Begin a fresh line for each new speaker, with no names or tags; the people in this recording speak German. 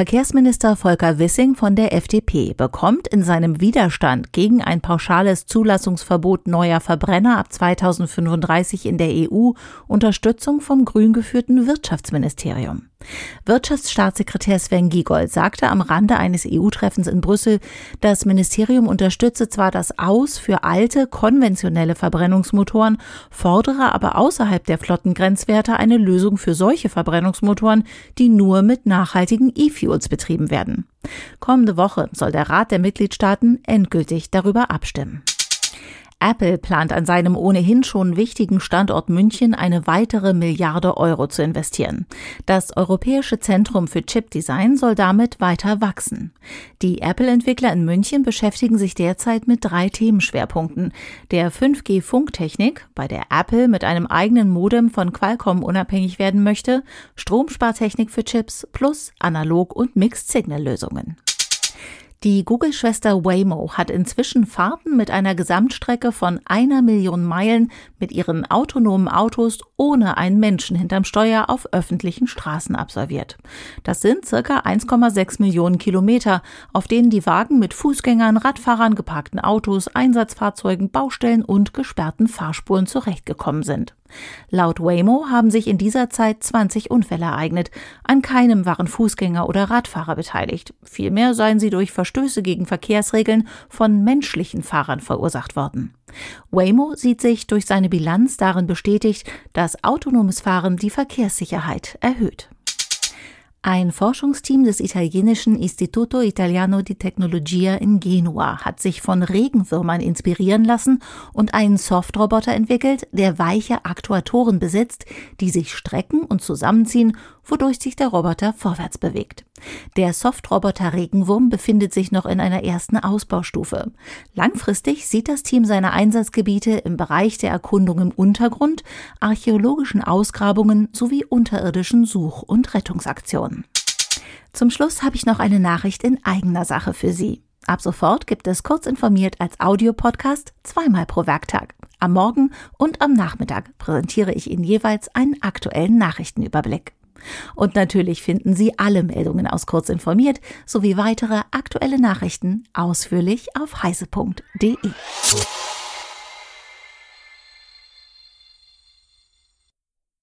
Verkehrsminister Volker Wissing von der FDP bekommt in seinem Widerstand gegen ein pauschales Zulassungsverbot neuer Verbrenner ab 2035 in der EU Unterstützung vom grün geführten Wirtschaftsministerium. Wirtschaftsstaatssekretär Sven Giegold sagte am Rande eines EU-Treffens in Brüssel, das Ministerium unterstütze zwar das Aus für alte, konventionelle Verbrennungsmotoren, fordere aber außerhalb der Flottengrenzwerte eine Lösung für solche Verbrennungsmotoren, die nur mit nachhaltigen E-Fuels betrieben werden. Kommende Woche soll der Rat der Mitgliedstaaten endgültig darüber abstimmen. Apple plant an seinem ohnehin schon wichtigen Standort München eine weitere Milliarde Euro zu investieren. Das Europäische Zentrum für Chipdesign soll damit weiter wachsen. Die Apple-Entwickler in München beschäftigen sich derzeit mit drei Themenschwerpunkten. Der 5G-Funktechnik, bei der Apple mit einem eigenen Modem von Qualcomm unabhängig werden möchte, Stromspartechnik für Chips plus Analog- und Mixed-Signal-Lösungen. Die Google-Schwester Waymo hat inzwischen Fahrten mit einer Gesamtstrecke von einer Million Meilen mit ihren autonomen Autos ohne einen Menschen hinterm Steuer auf öffentlichen Straßen absolviert. Das sind circa 1,6 Millionen Kilometer, auf denen die Wagen mit Fußgängern, Radfahrern, geparkten Autos, Einsatzfahrzeugen, Baustellen und gesperrten Fahrspuren zurechtgekommen sind. Laut Waymo haben sich in dieser Zeit 20 Unfälle ereignet. An keinem waren Fußgänger oder Radfahrer beteiligt. Vielmehr seien sie durch Verstöße gegen Verkehrsregeln von menschlichen Fahrern verursacht worden. Waymo sieht sich durch seine Bilanz darin bestätigt, dass autonomes Fahren die Verkehrssicherheit erhöht. Ein Forschungsteam des italienischen Istituto Italiano di Tecnologia in Genua hat sich von Regenwürmern inspirieren lassen und einen Softroboter entwickelt, der weiche Aktuatoren besitzt, die sich strecken und zusammenziehen, wodurch sich der Roboter vorwärts bewegt. Der Softroboter Regenwurm befindet sich noch in einer ersten Ausbaustufe. Langfristig sieht das Team seine Einsatzgebiete im Bereich der Erkundung im Untergrund, archäologischen Ausgrabungen sowie unterirdischen Such- und Rettungsaktionen. Zum Schluss habe ich noch eine Nachricht in eigener Sache für Sie. Ab sofort gibt es kurz informiert als Audiopodcast zweimal pro Werktag. Am Morgen und am Nachmittag präsentiere ich Ihnen jeweils einen aktuellen Nachrichtenüberblick. Und natürlich finden Sie alle Meldungen aus Kurz informiert sowie weitere aktuelle Nachrichten ausführlich auf heise.de.